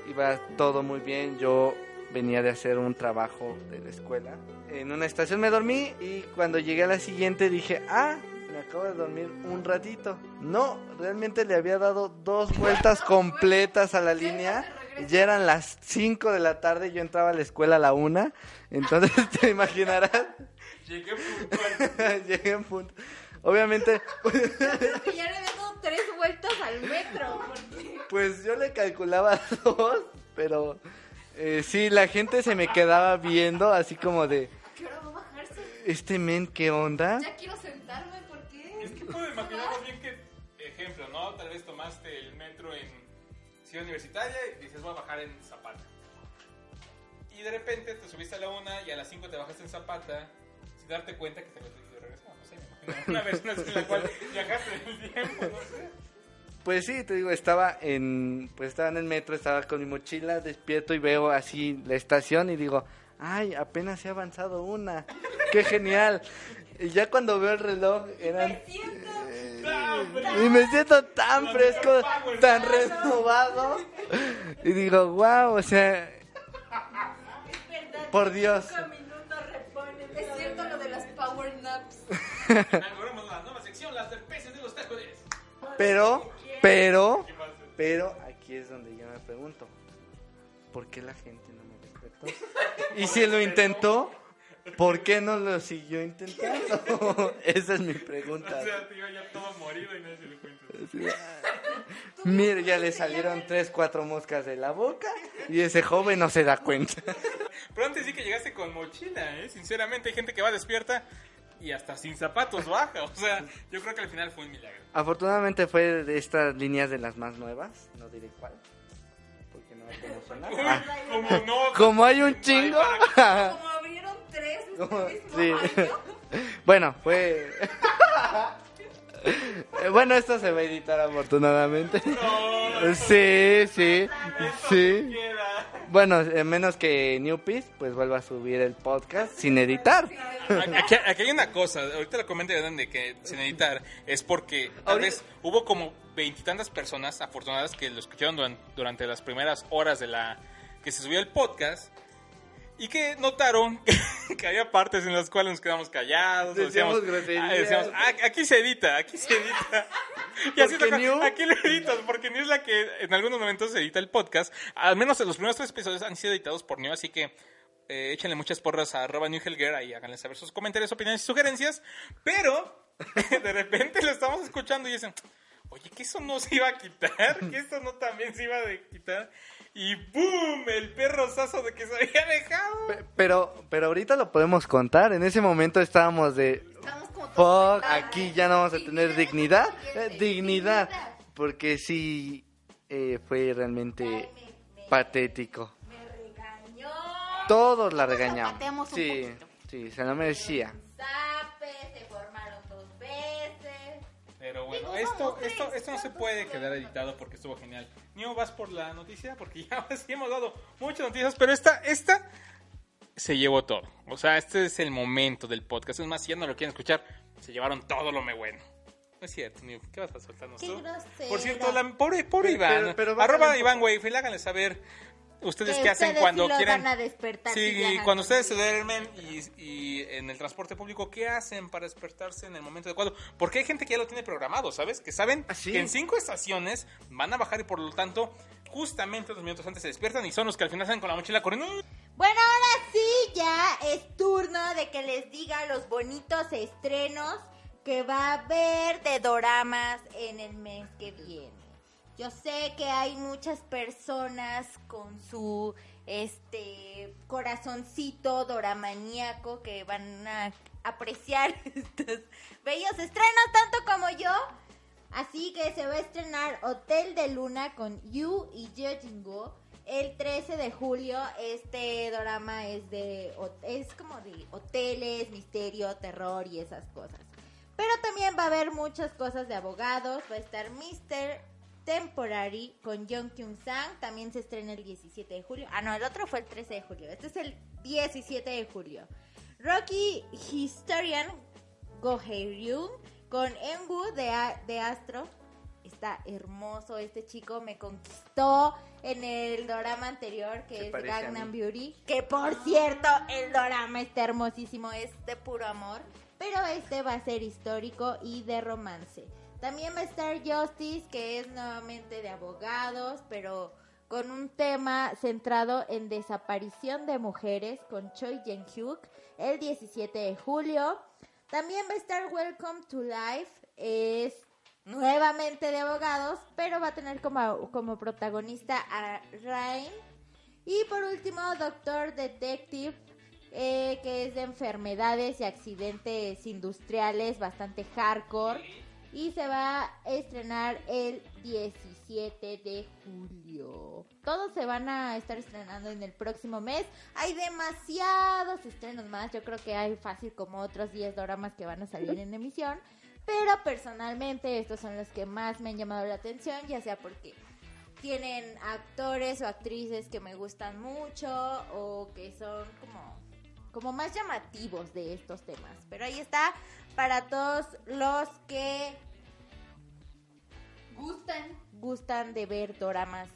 iba todo muy bien. Yo venía de hacer un trabajo de la escuela. En una estación me dormí y cuando llegué a la siguiente dije, ah, me acabo de dormir un ratito. No, realmente le había dado dos vueltas completas a la línea. Ya eran las 5 de la tarde, yo entraba a la escuela a la una. Entonces *laughs* te imaginarás, Llegué puntual. *laughs* llegué en punto. Obviamente, Creo que ya le había dado tres vueltas al metro. porque- Pues yo le calculaba *laughs* dos, pero eh, sí, la gente se me quedaba viendo así como de, ¿Qué hora va a bajarse? este men, ¿qué onda? Ya quiero sentarme, ¿por qué? Es que puedo imaginar más bien que, ejemplo, ¿no? Tal vez tomaste el metro en Ciudad Universitaria y dices, voy a bajar en Zapata. Y de repente te subiste a la una y a las 5 te bajaste en Zapata sin darte cuenta que te habías ido regresando. No sé, me imagino una versión en la cual viajaste en el tiempo, no sé. Pues sí, te digo, estaba en, pues estaba en el metro, estaba con mi mochila, despierto y veo así la estación y digo, ay, apenas se ha avanzado una, qué genial. Y ya cuando veo el reloj eran... eh, y me siento tan fresco, tan renovado. Y digo, wow, o sea, por Dios. Es cierto lo de las power naps. Inauguramos la nueva sección, las del peces de los tacones. Pero, pero, pero aquí es donde yo me pregunto, ¿por qué la gente no me respetó? Y si lo intentó, ¿por qué no lo siguió intentando? *laughs* Esa es mi pregunta. O sea, tío, ya todo morido y nadie se dio cuenta. Mira, ya le salieron tres, cuatro moscas de la boca y ese joven no se da cuenta. Pero antes sí que llegaste con mochila, ¿eh? Sinceramente, hay gente que va despierta y hasta sin zapatos baja. O sea, yo creo que al final fue un milagro. Afortunadamente fue de estas líneas de las más nuevas, no diré cuál. Porque no hay. Uy, Ah, como no. como hay un chingo. Como abrieron tres este Como- mismo sí. año. *laughs* Bueno, fue. *laughs* Bueno, esto se va a editar afortunadamente. No, Sí, sí, esto sí. Bueno, menos que New Peace pues vuelva a subir el podcast sin editar. Aquí, aquí hay una cosa, ahorita lo comenta de que sin editar es porque tal vez hubo como veintitantas personas afortunadas que lo escucharon duran- durante las primeras horas de la que se subió el podcast y que notaron *laughs* que había partes en las cuales nos quedamos callados. Decíamos decíamos, ah, decíamos, "Ah, aquí se edita, aquí se edita. *laughs* Y así toca, aquí lo editas, porque New es la que en algunos momentos edita el podcast. Al menos los primeros tres episodios han sido editados por New, así que eh, échenle muchas porras a arroba New Helger y háganle saber sus comentarios, opiniones y sugerencias. Pero *laughs* de repente lo estamos escuchando y dicen, oye, que eso no se iba a quitar, que esto no también se iba a quitar. Y ¡boom! El perro sazo de que se había dejado. Pe- Pero, pero ahorita lo podemos contar. En ese momento estábamos de. Estamos como todos Fuck, sentados, aquí ¿eh? ya no vamos a tener dignidad. Eh, dignidad. dignidad. Porque sí, eh, fue realmente Ay, me- me- patético. Me regañó. Todos la regañamos. un Sí, poquito. sí, se lo merecía. Zape, se formaron dos veces. Pero bueno, Digo, esto, esto, tres, esto no se ¿cuántos puede quedar editado porque estuvo genial. Nio, vas por la noticia porque *laughs* ya sí hemos dado muchas noticias, pero esta, esta se llevó todo. O sea, este es el momento del podcast. Es más, si ya no lo quieren escuchar, se llevaron todo lo me bueno. No es cierto, Nio. ¿Qué vas a soltarnos Qué tú? grosero. Por cierto, la pobre, pobre Pero- Iván. pero- pero Arroba Iván. Wayfield, háganle saber ustedes qué hacen ustedes cuando sí quieren... van a despertar Sí, viajan cuando ustedes se duermen y, y en el transporte público, ¿qué hacen para despertarse en el momento adecuado? Porque hay gente que ya lo tiene programado, ¿sabes? Que saben ¿Ah, sí? que en cinco estaciones van a bajar y por lo tanto, justamente dos minutos antes se despiertan y son los que al final salen con la mochila corriendo. Bueno, ahora sí, ya es turno de que les diga los bonitos estrenos que va a haber de doramas en el mes que viene. Yo sé que hay muchas personas con su este corazoncito doramaníaco que van a apreciar *laughs* estos bellos estrenos tanto como yo. Así que se va a estrenar Hotel de Luna con Yu y Yojingo el 13 de julio. Este drama es de es como de hoteles, misterio, terror y esas cosas. Pero también va a haber muchas cosas de abogados. Va a estar Mr. Temporary con Jung Kyung Sang. También se estrena el 17 de julio. Ah, no, el otro fue el 13 de julio. Este es el 17 de julio. Rocky Historian Go Ryung con Engu de, A- de Astro. Está hermoso este chico, me conquistó en el drama anterior que Se es Gangnam. Beauty. Que por cierto, el drama está hermosísimo, es de puro amor. Pero este va a ser histórico y de romance. También va a estar Justice, que es nuevamente de abogados, pero con un tema centrado en desaparición de mujeres con Choi Jen-hyuk el 17 de julio. También va a estar Welcome to Life, es nuevamente de abogados, pero va a tener como, como protagonista a Rain. Y por último, Doctor Detective, eh, que es de enfermedades y accidentes industriales, bastante hardcore. Y se va a estrenar el 17 de julio. Todos se van a estar estrenando en el próximo mes. Hay demasiados estrenos más. Yo creo que hay fácil como otros 10 doramas que van a salir en emisión. Pero personalmente estos son los que más me han llamado la atención, ya sea porque tienen actores o actrices que me gustan mucho o que son como, como más llamativos de estos temas. Pero ahí está para todos los que Gustan. gustan de ver doramas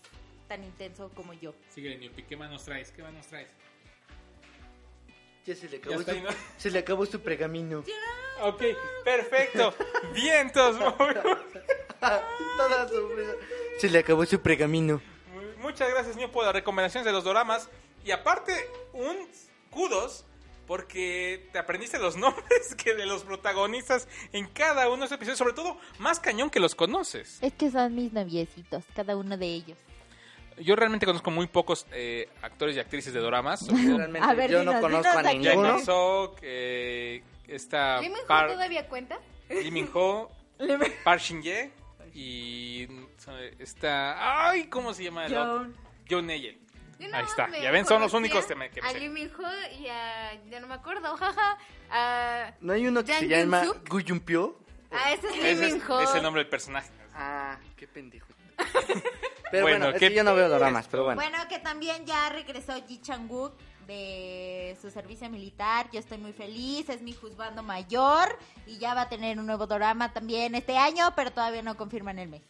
tan intenso como yo. Sigue, Newpi, ¿qué más nos traes? ¿Qué más nos traes? Ya se le Ya acabó, su, ahí, ¿no? *laughs* se le acabó su pergamino. *laughs* Ok, perfecto. Vientos. *laughs* Toda su vida. Se le acabó su pergamino. Muchas gracias, Nio, por las recomendaciones de los doramas. Y aparte, un kudos porque te aprendiste los *laughs* nombres que de los protagonistas en cada uno de los episodios. Sobre todo, más cañón que los conoces. Es que son mis noviecitos, cada uno de ellos. Yo realmente conozco muy pocos eh, actores y actrices de doramas. *laughs* A ver, yo no conozco a ninguno. Sok, eh, está ¿Lee Min Ho Par- todavía cuenta? Lee Min Ho, *laughs* Park Shin Ye y está... Ay, ¿cómo se llama? John. John Neyen. Ahí está. Ya ven, son los únicos que me que A sé. Lee Min Ho y a. Ya no me acuerdo, *laughs* jaja. A. ¿No hay uno que Jang se llama Yoon-suk. Guyumpyo? A ese es Ese es, es el nombre del personaje. Ah, qué pendejo. *laughs* Pero Bueno, bueno, es ¿qué que yo no veo dramas, pero bueno. Bueno, que también ya regresó Ji Chang-wook de su servicio militar. Yo estoy muy feliz, es mi juzgando mayor y ya va a tener un nuevo drama también este año, pero todavía no confirman el mes.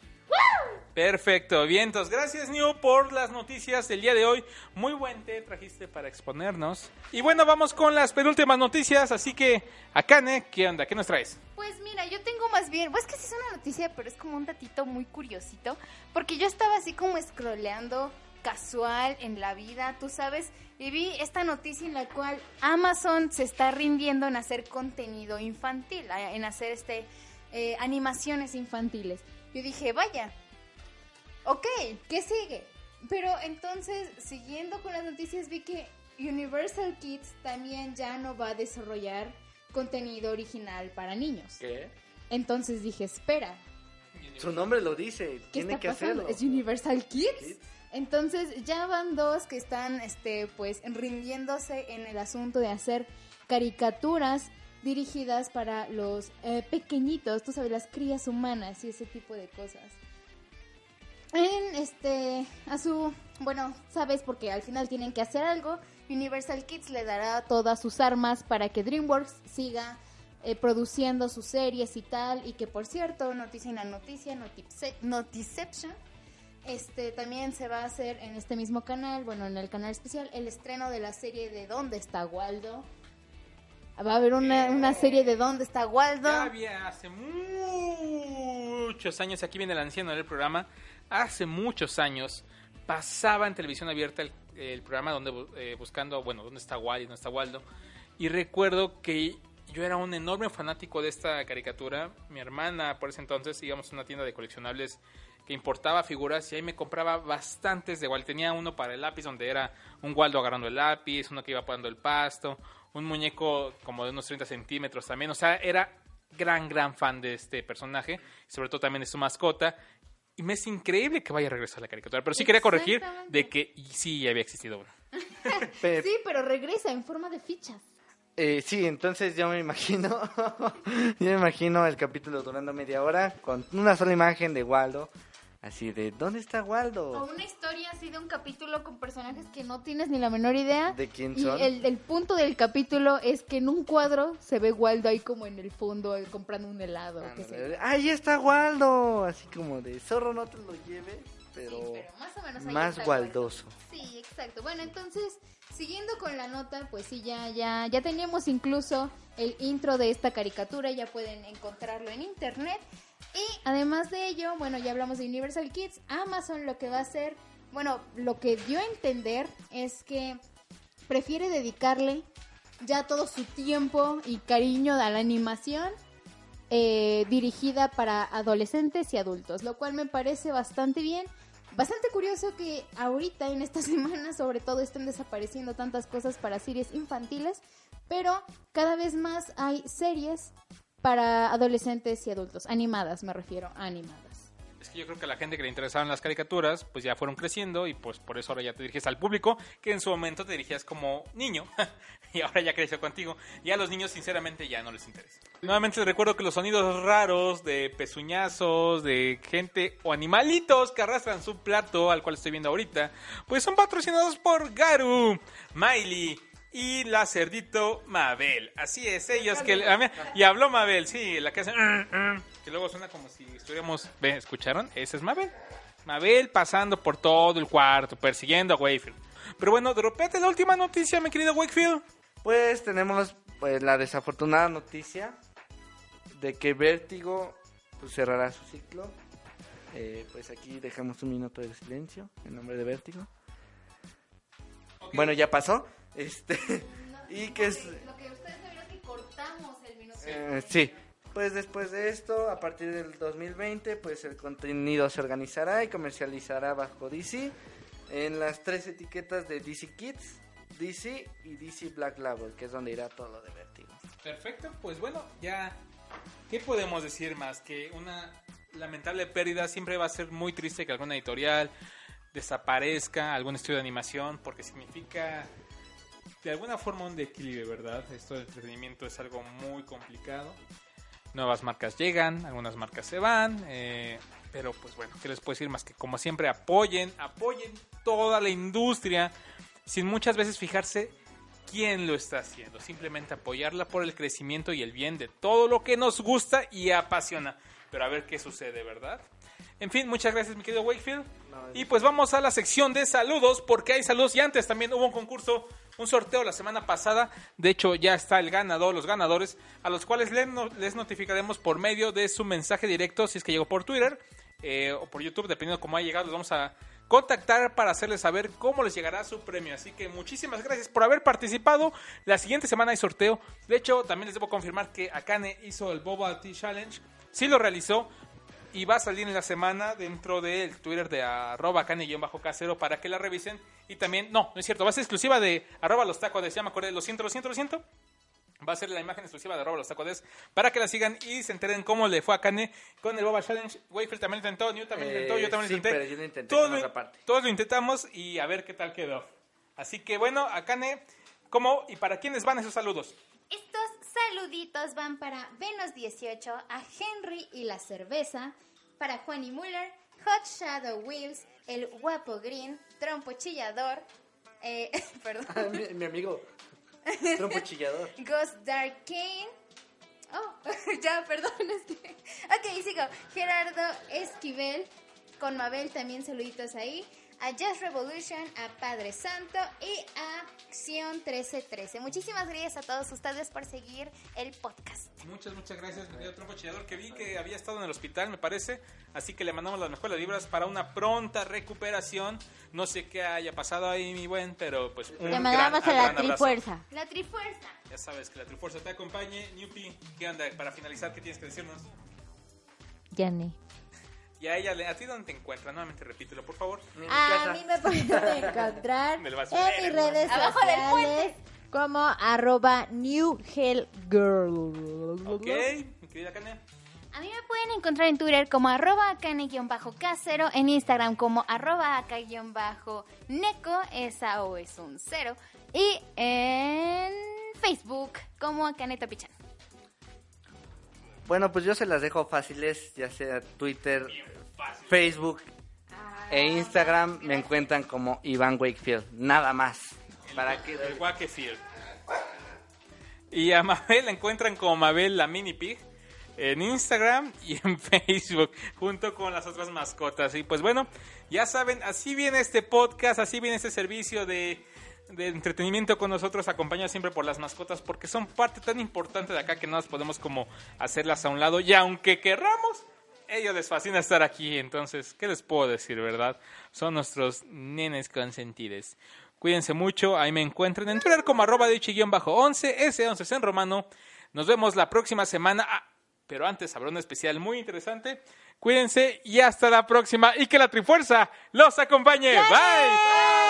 Perfecto, vientos. Gracias, New, por las noticias del día de hoy. Muy buen té trajiste para exponernos. Y bueno, vamos con las penúltimas noticias. Así que, Akane, ¿qué onda? ¿Qué nos traes? Pues mira, yo tengo más bien, pues que sí es una noticia, pero es como un datito muy curiosito, porque yo estaba así como scrolleando casual en la vida, tú sabes, y vi esta noticia en la cual Amazon se está rindiendo en hacer contenido infantil, en hacer este eh, animaciones infantiles. Yo dije, vaya, ok, ¿qué sigue? Pero entonces, siguiendo con las noticias, vi que Universal Kids también ya no va a desarrollar contenido original para niños. ¿Qué? Entonces dije, espera, Su nombre lo dice, ¿qué tiene está que pasando? hacerlo. ¿Es Universal Kids? Kids. Entonces ya van dos que están, este, pues, rindiéndose en el asunto de hacer caricaturas dirigidas para los eh, pequeñitos, tú sabes, las crías humanas y ese tipo de cosas. En este, a su, bueno, sabes, porque al final tienen que hacer algo, Universal Kids le dará todas sus armas para que DreamWorks siga eh, produciendo sus series y tal, y que por cierto, noticia en noticia, notice- Notiception, este también se va a hacer en este mismo canal, bueno, en el canal especial, el estreno de la serie de ¿Dónde está Waldo? Va a haber una, una serie de ¿Dónde está Waldo? Ya había hace muchos años, aquí viene el anciano del programa, hace muchos años pasaba en televisión abierta el, el programa donde eh, buscando, bueno, dónde está Wally, dónde está Waldo, y recuerdo que yo era un enorme fanático de esta caricatura, mi hermana por ese entonces íbamos a una tienda de coleccionables que importaba figuras y ahí me compraba bastantes de Waldo, tenía uno para el lápiz donde era un Waldo agarrando el lápiz, uno que iba poniendo el pasto, un muñeco como de unos 30 centímetros también, o sea, era gran, gran fan de este personaje, sobre todo también de su mascota. Y me es increíble que vaya a regresar a la caricatura, pero sí quería corregir de que sí había existido uno. *laughs* Sí, pero regresa en forma de fichas. eh, sí, entonces yo me imagino, *laughs* yo me imagino el capítulo durando media hora con una sola imagen de Waldo, así de ¿dónde está O Waldo? una historia así de un capítulo con personajes que no tienes ni la menor idea. ¿De quién y son? el, el punto del capítulo es que en un cuadro se ve Waldo ahí como en el fondo comprando un helado. yo. Ahí está Waldo, así como de zorro no te lo lleves, pero, Sí, pero más o menos ahí más está waldoso. Sí, exacto. Bueno, entonces, siguiendo con la nota, pues sí, ya, ya, ya teníamos incluso el intro de esta caricatura, ya pueden encontrarlo en internet. Y además de ello, bueno, ya hablamos de Universal Kids, Amazon lo que va a hacer, bueno, lo que dio a entender es que prefiere dedicarle ya todo su tiempo y cariño a la animación eh, dirigida para adolescentes y adultos, lo cual me parece bastante bien. Bastante curioso que ahorita en esta *laughs* semana sobre todo estén desapareciendo tantas cosas para series infantiles, pero cada vez más hay series para adolescentes y adultos, animadas me refiero, animadas. Es que yo creo que a la gente que le interesaban las caricaturas, pues ya fueron creciendo y pues por eso ahora ya te diriges al público, que en su momento te dirigías como niño *laughs* y ahora ya creció contigo. Y a los niños sinceramente ya no les interesa. Nuevamente les recuerdo que los sonidos raros de pezuñazos, de gente o animalitos que arrastran su plato, al cual estoy viendo ahorita, pues son patrocinados por Garu, Miley, y la cerdito Mabel. Así es, ellos que... a mí- Y habló Mabel, sí, la que hace... "Mm, mm", que luego suena como si estuviéramos... ¿Ve? ¿Escucharon? Esa es Mabel. Mabel pasando por todo el cuarto, persiguiendo a Wakefield. Pero bueno, dropete la última noticia, mi querido Wakefield. Pues tenemos pues la desafortunada noticia de que Vértigo pues, cerrará su ciclo. Eh, pues aquí dejamos un minuto de silencio en nombre de Vértigo. Bueno, ya pasó. Este y que es Lo que ustedes sabían es que cortamos el minuto. eh, sí. Pues después de esto, a partir del 2020, pues el contenido se organizará y comercializará bajo DC en las tres etiquetas de DC Kids, DC y DC Black Label, que es donde irá todo lo de Vértigo. Perfecto, pues bueno, ya. ¿Qué podemos decir más? Que una lamentable pérdida siempre va a ser muy triste que alguna editorial desaparezca, algún estudio de animación, porque significa de alguna forma un declive, ¿verdad? Esto del entretenimiento es algo muy complicado. Nuevas marcas llegan, algunas marcas se van, eh, pero pues bueno, ¿qué les puedo decir más que como siempre apoyen, apoyen toda la industria sin muchas veces fijarse quién lo está haciendo, simplemente apoyarla por el crecimiento y el bien de todo lo que nos gusta y apasiona. Pero a ver qué sucede, ¿verdad? En fin, muchas gracias, mi querido Wakefield. Y pues vamos a la sección de saludos, porque hay saludos. Y antes también hubo un concurso, un sorteo la semana pasada. De hecho, ya está el ganador, los ganadores, a los cuales les, no- les notificaremos por medio de su mensaje directo, si es que llegó por Twitter eh, o por YouTube, dependiendo de cómo haya llegado. Los vamos a contactar para hacerles saber cómo les llegará su premio. Así que muchísimas gracias por haber participado. La siguiente semana hay sorteo. De hecho, también les debo confirmar que Akane hizo el Boba Tea Challenge. Sí lo realizó y va a salir en la semana dentro del Twitter de arroba cane-casero para que la revisen. Y también, no, no es cierto, va a ser exclusiva de arroba los tacos de, ya me acordé, lo siento, lo siento, lo siento. Va a ser la imagen exclusiva de arroba los tacos para que la sigan y se enteren cómo le fue a Kane con el Boba Challenge. Wayfield también lo intentó, New también lo intentó, yo también Eh, sí, lo intenté. pero yo lo intenté todos, con lo, otra parte. todos lo intentamos y a ver qué tal quedó. Así que bueno, a Kane, ¿cómo y para quiénes van esos saludos? Estos saluditos van para Venus18, a Henry y la cerveza, para Juan y Muller, Hot Shadow Wheels, el guapo Green, Trompo Chillador, eh, *laughs* perdón, mi, mi amigo. Trompo chillador. *laughs* Ghost Dark Kane. Oh, *laughs* ya, perdón. Es que... Ok, sigo. Gerardo Esquivel. Con Mabel también saluditos ahí. A Just Revolution, a Padre Santo y a Acción 1313. Muchísimas gracias a todos ustedes por seguir el podcast. Muchas, muchas gracias, mi querido Trompo Chillador, que vi que había estado en el hospital, me parece. Así que le mandamos las mejores vibras para una pronta recuperación. No sé qué haya pasado ahí, mi buen, pero pues un Le gran, mandamos a la abrazo. Trifuerza. La Trifuerza. Ya sabes que la Trifuerza te acompañe. Newpi, ¿qué onda? Para finalizar, ¿qué tienes que decirnos? Yanni. Y a ella, le- ¿a ti dónde te encuentras? Nuevamente repítelo, por favor. En mi A mí me pueden encontrar *laughs* en mis redes Abajo sociales como arroba New Hell Girl. Ok, mi querida Kane. A mí me pueden encontrar en Twitter como arroba acane-casero, en Instagram como arroba aca-neco, esa o es un cero, y en Facebook como Akane Topichan. Bueno, pues yo se las dejo fáciles, ya sea Twitter, Facebook e Instagram. Me encuentran como Iván Wakefield. Nada más. Para que El Wakefield. Y a Mabel la encuentran como Mabel la Mini Pig en Instagram y en *laughs* Facebook, junto con las otras mascotas. Y pues bueno, ya saben, así viene este podcast, así viene este servicio de, de entretenimiento con nosotros, acompañados siempre por las mascotas, porque son parte tan importante de acá que no nos podemos como hacerlas a un lado. Y aunque querramos, ellos les fascina estar aquí. Entonces, ¿qué les puedo decir, verdad? Son nuestros nenes consentidos. Cuídense mucho, ahí me encuentran en Twitter como arroba de bajo 11 S11 es en romano. Nos vemos la próxima semana. Ah, pero antes habrá un especial muy interesante. Cuídense y hasta la próxima. Y que la Trifuerza los acompañe. Bye.